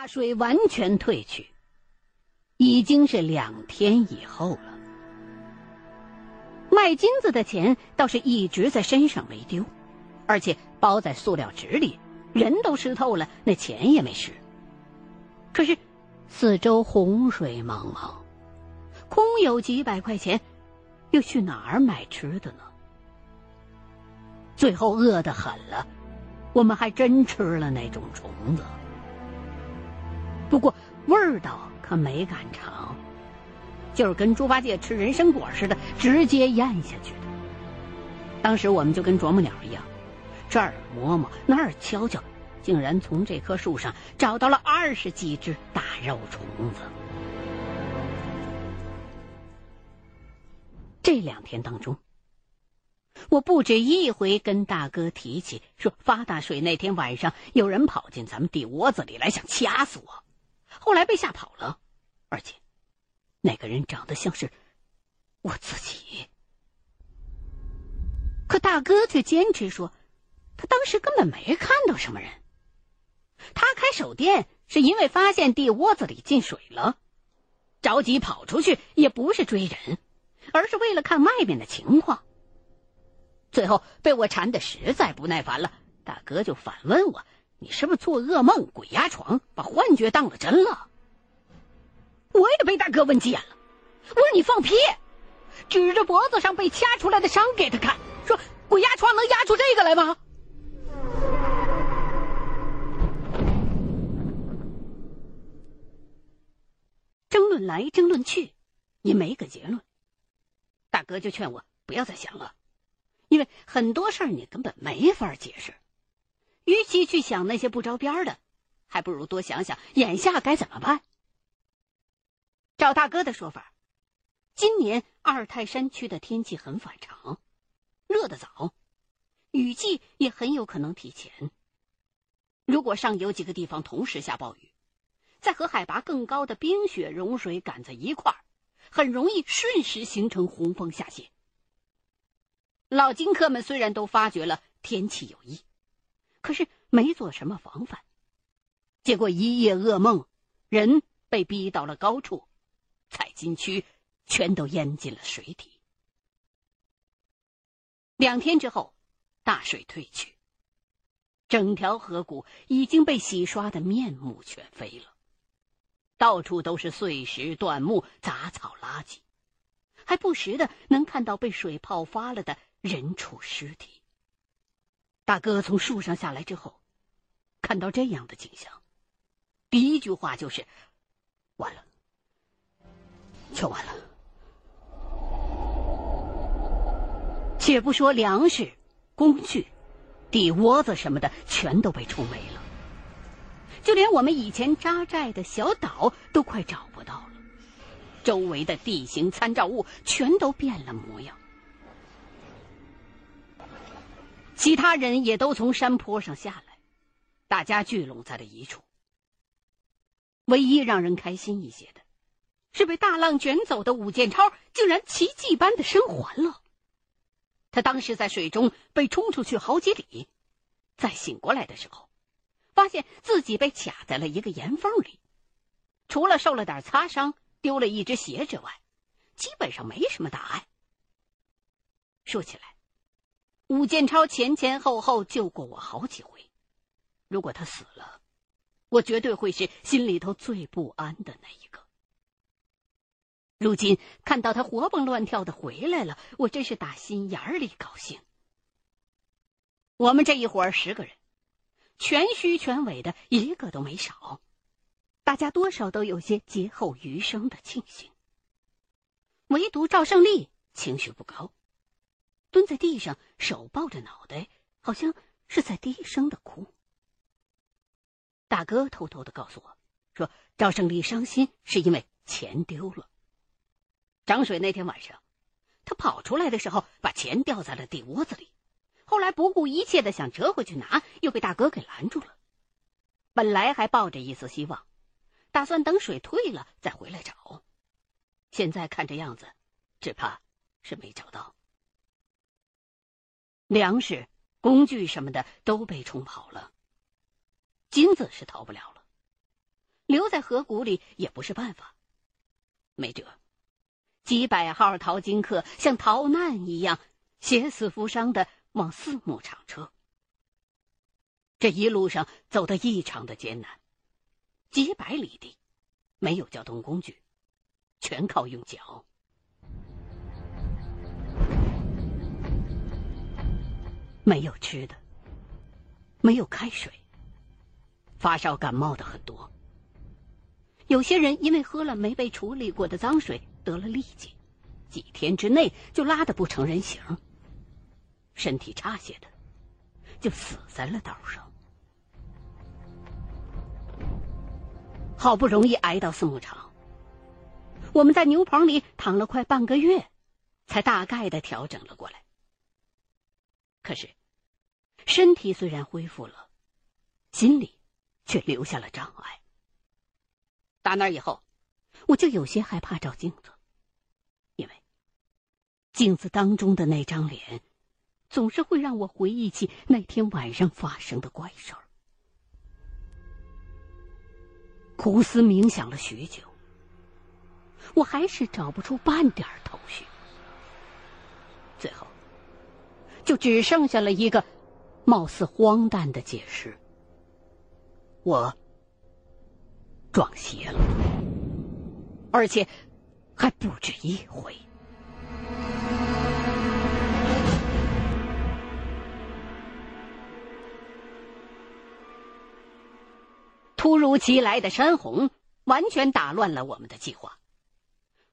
大水完全退去，已经是两天以后了。卖金子的钱倒是一直在身上没丢，而且包在塑料纸里，人都湿透了，那钱也没湿。可是，四周洪水茫茫，空有几百块钱，又去哪儿买吃的呢？最后饿得很了，我们还真吃了那种虫子。不过味道可没敢尝，就是跟猪八戒吃人参果似的，直接咽下去的。当时我们就跟啄木鸟一样，这儿摸摸，那儿敲敲，竟然从这棵树上找到了二十几只大肉虫子。这两天当中，我不止一回跟大哥提起，说发大水那天晚上有人跑进咱们地窝子里来，想掐死我。后来被吓跑了，而且那个人长得像是我自己。可大哥却坚持说，他当时根本没看到什么人。他开手电是因为发现地窝子里进水了，着急跑出去也不是追人，而是为了看外面的情况。最后被我缠的实在不耐烦了，大哥就反问我。你是不是做噩梦、鬼压床，把幻觉当了真了？我也被大哥问急眼了。我说你放屁！指着脖子上被掐出来的伤给他看，说鬼压床能压出这个来吗？争论来争论去，也没个结论。大哥就劝我不要再想了，因为很多事儿你根本没法解释。与其去想那些不着边的，还不如多想想眼下该怎么办。照大哥的说法，今年二泰山区的天气很反常，热得早，雨季也很有可能提前。如果上游几个地方同时下暴雨，再和海拔更高的冰雪融水赶在一块儿，很容易瞬时形成洪峰下泄。老金客们虽然都发觉了天气有异。可是没做什么防范，结果一夜噩梦，人被逼到了高处，采金区全都淹进了水底。两天之后，大水退去，整条河谷已经被洗刷的面目全非了，到处都是碎石断木、杂草垃圾，还不时的能看到被水泡发了的人畜尸体。大哥从树上下来之后，看到这样的景象，第一句话就是：“完了，全完了。”且不说粮食、工具、地窝子什么的，全都被冲没了，就连我们以前扎寨的小岛都快找不到了，周围的地形参照物全都变了模样。其他人也都从山坡上下来，大家聚拢在了一处。唯一让人开心一些的，是被大浪卷走的武建超竟然奇迹般的生还了。他当时在水中被冲出去好几里，再醒过来的时候，发现自己被卡在了一个岩缝里，除了受了点擦伤、丢了一只鞋之外，基本上没什么大碍。说起来。武建超前前后后救过我好几回，如果他死了，我绝对会是心里头最不安的那一个。如今看到他活蹦乱跳的回来了，我真是打心眼里高兴。我们这一伙十个人，全虚全伪的一个都没少，大家多少都有些劫后余生的庆幸。唯独赵胜利情绪不高。蹲在地上，手抱着脑袋，好像是在低声的哭。大哥偷偷的告诉我，说赵胜利伤心是因为钱丢了。涨水那天晚上，他跑出来的时候，把钱掉在了地窝子里，后来不顾一切的想折回去拿，又被大哥给拦住了。本来还抱着一丝希望，打算等水退了再回来找，现在看这样子，只怕是没找到。粮食、工具什么的都被冲跑了，金子是逃不了了。留在河谷里也不是办法。没辙，几百号淘金客像逃难一样，携死扶伤的往四牧场撤。这一路上走得异常的艰难，几百里地，没有交通工具，全靠用脚。没有吃的，没有开水，发烧感冒的很多。有些人因为喝了没被处理过的脏水得了痢疾，几天之内就拉得不成人形。身体差些的，就死在了道上。好不容易挨到四牧场，我们在牛棚里躺了快半个月，才大概的调整了过来。可是。身体虽然恢复了，心里却留下了障碍。打那以后，我就有些害怕照镜子，因为镜子当中的那张脸，总是会让我回忆起那天晚上发生的怪事儿。苦思冥想了许久，我还是找不出半点头绪，最后就只剩下了一个。貌似荒诞的解释，我撞邪了，而且还不止一回。突如其来的山洪完全打乱了我们的计划，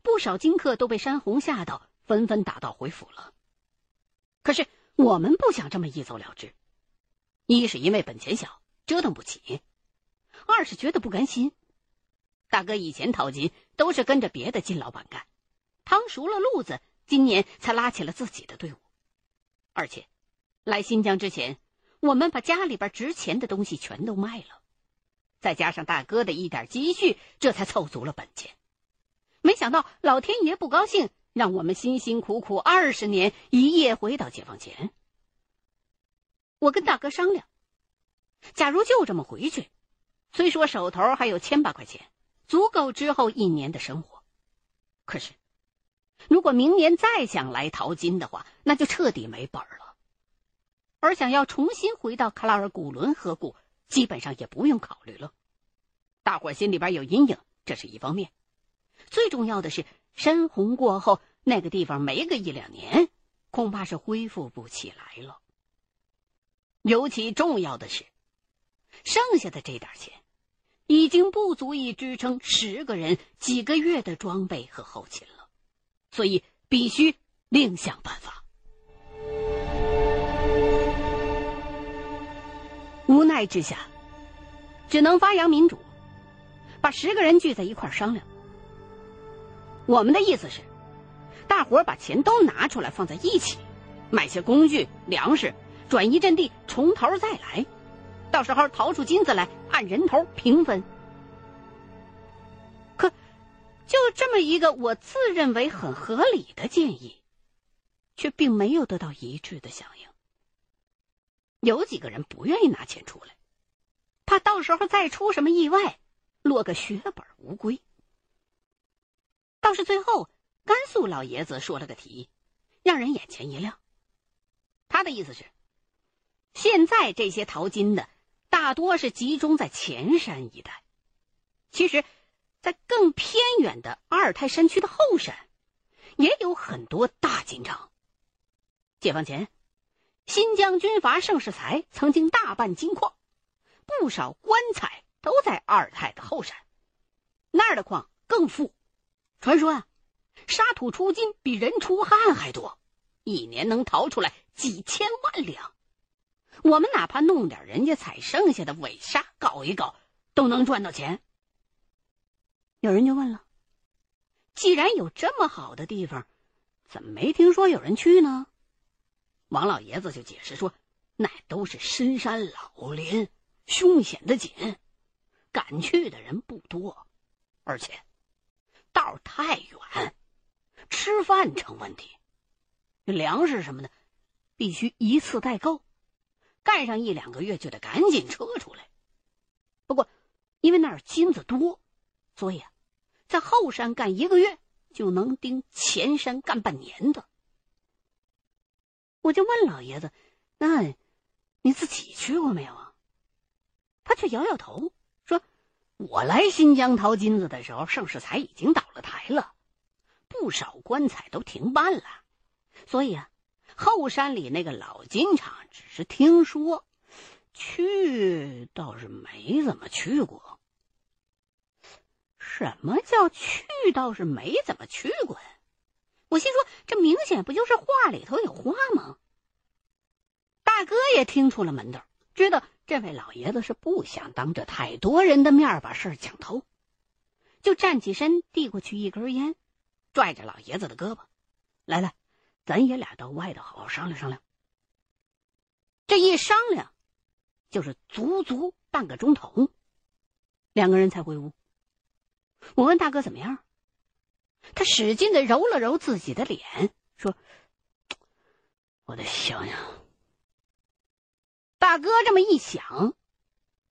不少金客都被山洪吓到，纷纷打道回府了。可是。我们不想这么一走了之，一是因为本钱小，折腾不起；二是觉得不甘心。大哥以前淘金都是跟着别的金老板干，趟熟了路子，今年才拉起了自己的队伍。而且，来新疆之前，我们把家里边值钱的东西全都卖了，再加上大哥的一点积蓄，这才凑足了本钱。没想到老天爷不高兴。让我们辛辛苦苦二十年一夜回到解放前。我跟大哥商量，假如就这么回去，虽说手头还有千把块钱，足够之后一年的生活，可是，如果明年再想来淘金的话，那就彻底没本了。而想要重新回到卡拉尔古伦河谷，基本上也不用考虑了。大伙心里边有阴影，这是一方面，最重要的是。山洪过后，那个地方没个一两年，恐怕是恢复不起来了。尤其重要的是，剩下的这点钱，已经不足以支撑十个人几个月的装备和后勤了，所以必须另想办法。无奈之下，只能发扬民主，把十个人聚在一块商量。我们的意思是，大伙儿把钱都拿出来放在一起，买些工具、粮食，转移阵地，从头再来。到时候掏出金子来，按人头平分。可，就这么一个我自认为很合理的建议，却并没有得到一致的响应。有几个人不愿意拿钱出来，怕到时候再出什么意外，落个血本无归。倒是最后，甘肃老爷子说了个题，让人眼前一亮。他的意思是，现在这些淘金的大多是集中在前山一带，其实，在更偏远的阿尔泰山区的后山，也有很多大金场。解放前，新疆军阀盛世才曾经大办金矿，不少棺材都在阿尔泰的后山，那儿的矿更富。传说啊，沙土出金比人出汗还多，一年能淘出来几千万两。我们哪怕弄点人家采剩下的尾沙搞一搞，都能赚到钱。有人就问了：既然有这么好的地方，怎么没听说有人去呢？王老爷子就解释说：那都是深山老林，凶险的紧，敢去的人不多，而且。道太远，吃饭成问题。粮食什么的，必须一次带够，干上一两个月就得赶紧撤出来。不过，因为那儿金子多，所以啊，在后山干一个月就能顶前山干半年的。我就问老爷子：“那你自己去过没有啊？”他却摇摇头，说：“我来新疆淘金子的时候，盛世才已经倒了台了，不少棺材都停办了，所以啊，后山里那个老金厂只是听说。”去倒是没怎么去过。什么叫去倒是没怎么去过？我心说，这明显不就是话里头有话吗？大哥也听出了门道，知道这位老爷子是不想当着太多人的面把事儿讲透，就站起身递过去一根烟，拽着老爷子的胳膊：“来来，咱爷俩到外头好好商量商量。”这一商量。就是足足半个钟头，两个人才回屋。我问大哥怎么样，他使劲的揉了揉自己的脸，说：“我得想想。”大哥这么一想，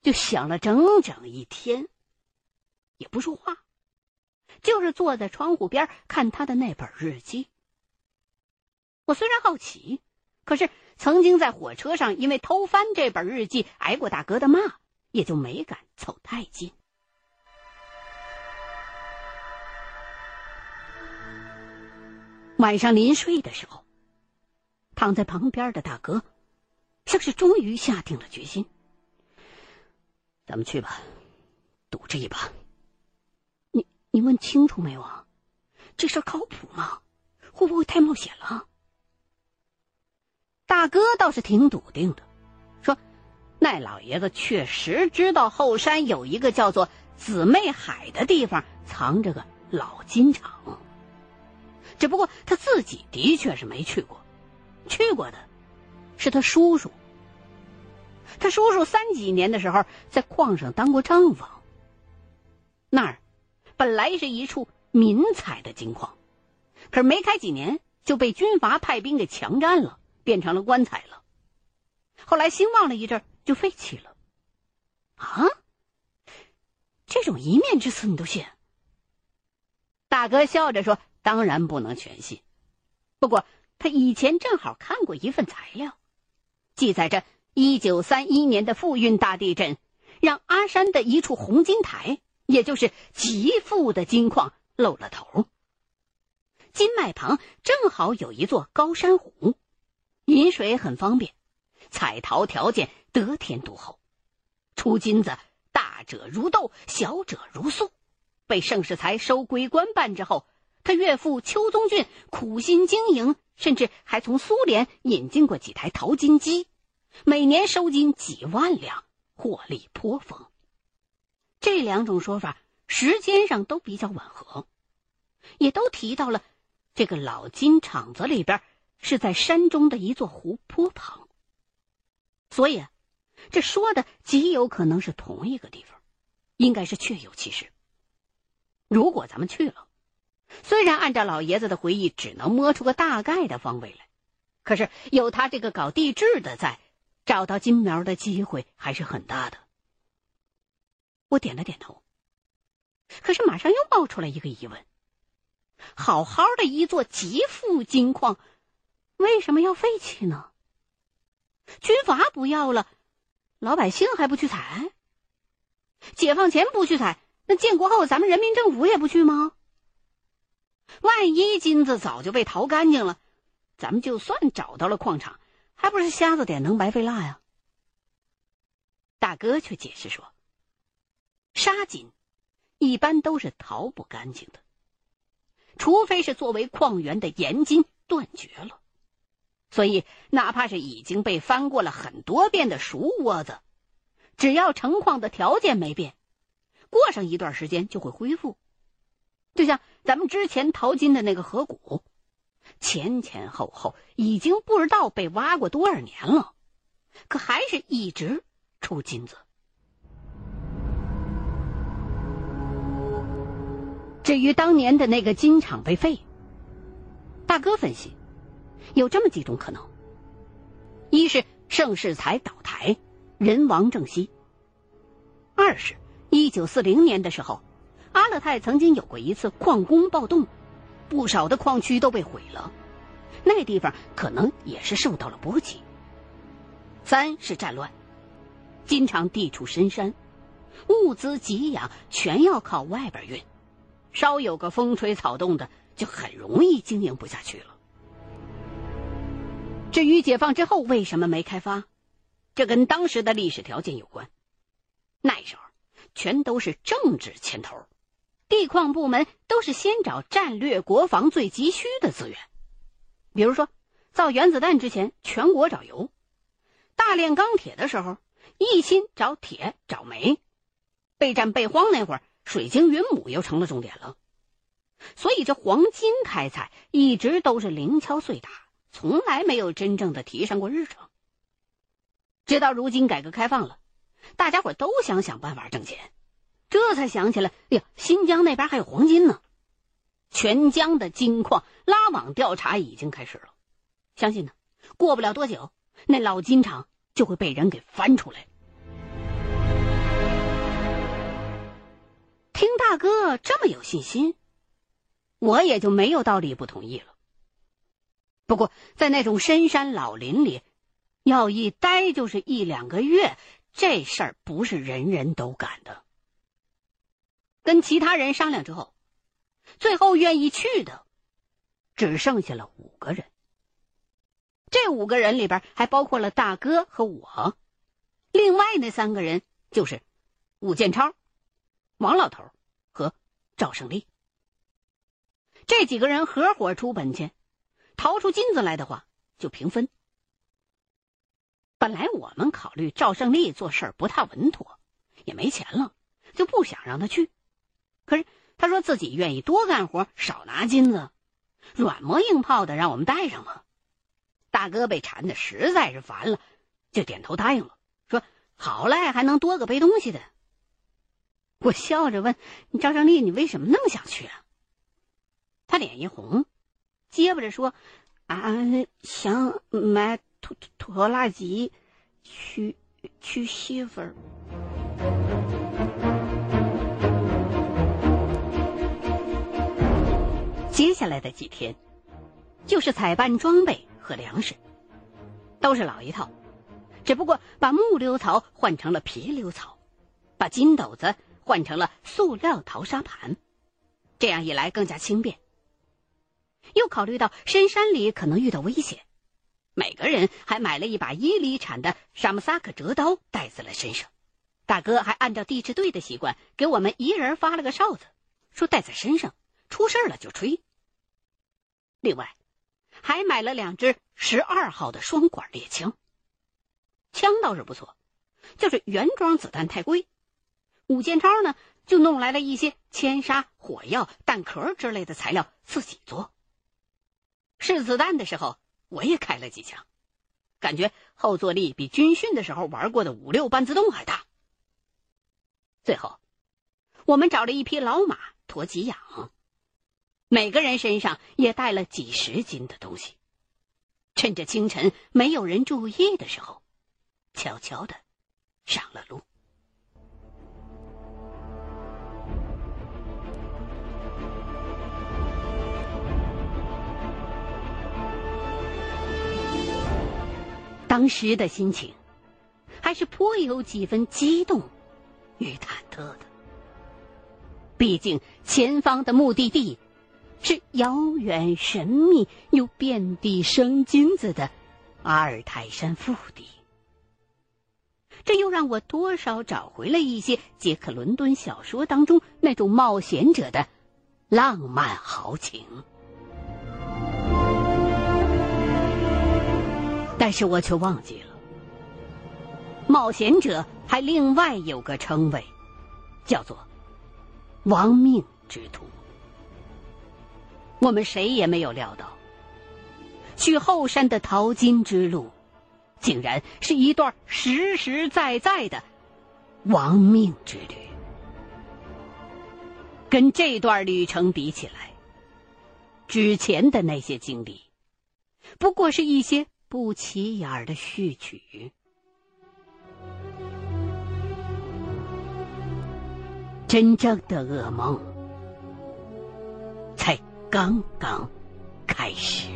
就想了整整一天，也不说话，就是坐在窗户边看他的那本日记。我虽然好奇，可是。曾经在火车上因为偷翻这本日记挨过大哥的骂，也就没敢凑太近。晚上临睡的时候，躺在旁边的大哥，像是终于下定了决心：“咱们去吧，赌这一把。”你问清楚没有啊？这事靠谱吗？会不会太冒险了？大哥倒是挺笃定的，说：“那老爷子确实知道后山有一个叫做姊妹海的地方藏着个老金厂，只不过他自己的确是没去过，去过的是他叔叔。他叔叔三几年的时候在矿上当过账房。那儿本来是一处民采的金矿，可是没开几年就被军阀派兵给强占了。”变成了棺材了，后来兴旺了一阵就废弃了。啊，这种一面之词你都信？大哥笑着说：“当然不能全信，不过他以前正好看过一份材料，记载着一九三一年的富蕴大地震，让阿山的一处红金台，也就是极富的金矿露了头。金脉旁正好有一座高山湖。”饮水很方便，采陶条件得天独厚，出金子大者如豆，小者如粟。被盛世才收归官办之后，他岳父邱宗俊苦心经营，甚至还从苏联引进过几台淘金机，每年收金几万两，获利颇丰。这两种说法时间上都比较吻合，也都提到了这个老金厂子里边。是在山中的一座湖泊旁，所以，啊这说的极有可能是同一个地方，应该是确有其事。如果咱们去了，虽然按照老爷子的回忆只能摸出个大概的方位来，可是有他这个搞地质的在，找到金苗的机会还是很大的。我点了点头，可是马上又冒出来一个疑问：好好的一座极富金矿。为什么要废弃呢？军阀不要了，老百姓还不去采？解放前不去采，那建国后咱们人民政府也不去吗？万一金子早就被淘干净了，咱们就算找到了矿场，还不是瞎子点灯白费蜡呀？大哥却解释说：“沙金一般都是淘不干净的，除非是作为矿源的盐金断绝了。”所以，哪怕是已经被翻过了很多遍的熟窝子，只要成矿的条件没变，过上一段时间就会恢复。就像咱们之前淘金的那个河谷，前前后后已经不知道被挖过多少年了，可还是一直出金子。至于当年的那个金厂被废，大哥分析。有这么几种可能：一是盛世才倒台，人亡政息；二是一一九四零年的时候，阿勒泰曾经有过一次矿工暴动，不少的矿区都被毁了，那地方可能也是受到了波及。三是战乱，经常地处深山，物资给养全要靠外边运，稍有个风吹草动的，就很容易经营不下去了。至于解放之后为什么没开发，这跟当时的历史条件有关。那时候，全都是政治牵头，地矿部门都是先找战略国防最急需的资源，比如说造原子弹之前，全国找油；大炼钢铁的时候，一心找铁找煤；备战备荒那会儿，水晶云母又成了重点了。所以这黄金开采一直都是零敲碎打，从来没有真正的提上过日程。直到如今改革开放了。大家伙都想想办法挣钱，这才想起来，哎呀，新疆那边还有黄金呢。全疆的金矿拉网调查已经开始了，相信呢，过不了多久，那老金厂就会被人给翻出来。大哥这么有信心，我也就没有道理不同意了。不过在那种深山老林里，要一待就是一两个月。这事儿不是人人都敢的。跟其他人商量之后，最后愿意去的只剩下了五个人。这五个人里边还包括了大哥和我，另外那三个人就是武建超、王老头赵胜利。这几个人合伙出本钱，掏出金子来的话就平分。本来我们考虑赵胜利做事不太稳妥，也没钱了，就不想让他去。可是他说自己愿意多干活，少拿金子，软磨硬泡的让我们带上嘛。大哥被缠的实在是烦了，就点头答应了，说好赖还能多个背东西的。我笑着问你赵胜利：“你为什么那么想去啊？”他脸一红，结巴着说：“啊，想买。”拖拖拉机，娶娶媳妇儿。接下来的几天，就是采办装备和粮食，都是老一套，只不过把木溜槽换成了皮溜槽，把金斗子换成了塑料淘沙盘，这样一来更加轻便。又考虑到深山里可能遇到危险。每个人还买了一把伊犁产的沙姆萨克折刀带在了身上，大哥还按照地质队的习惯给我们一人发了个哨子，说带在身上，出事了就吹。另外，还买了两支十二号的双管猎枪，枪倒是不错，就是原装子弹太贵。武建超呢，就弄来了一些铅砂、火药、弹壳之类的材料自己做。试子弹的时候。我也开了几枪，感觉后坐力比军训的时候玩过的五六半自动还大。最后，我们找了一匹老马驮给养，每个人身上也带了几十斤的东西，趁着清晨没有人注意的时候，悄悄的上了路。当时的心情，还是颇有几分激动与忐忑的。毕竟前方的目的地是遥远神秘又遍地生金子的阿尔泰山腹地，这又让我多少找回了一些杰克伦敦小说当中那种冒险者的浪漫豪情。但是我却忘记了，冒险者还另外有个称谓，叫做“亡命之徒”。我们谁也没有料到，去后山的淘金之路，竟然是一段实实在在的亡命之旅。跟这段旅程比起来，之前的那些经历，不过是一些。不起眼的序曲。真正的噩梦才刚刚开始。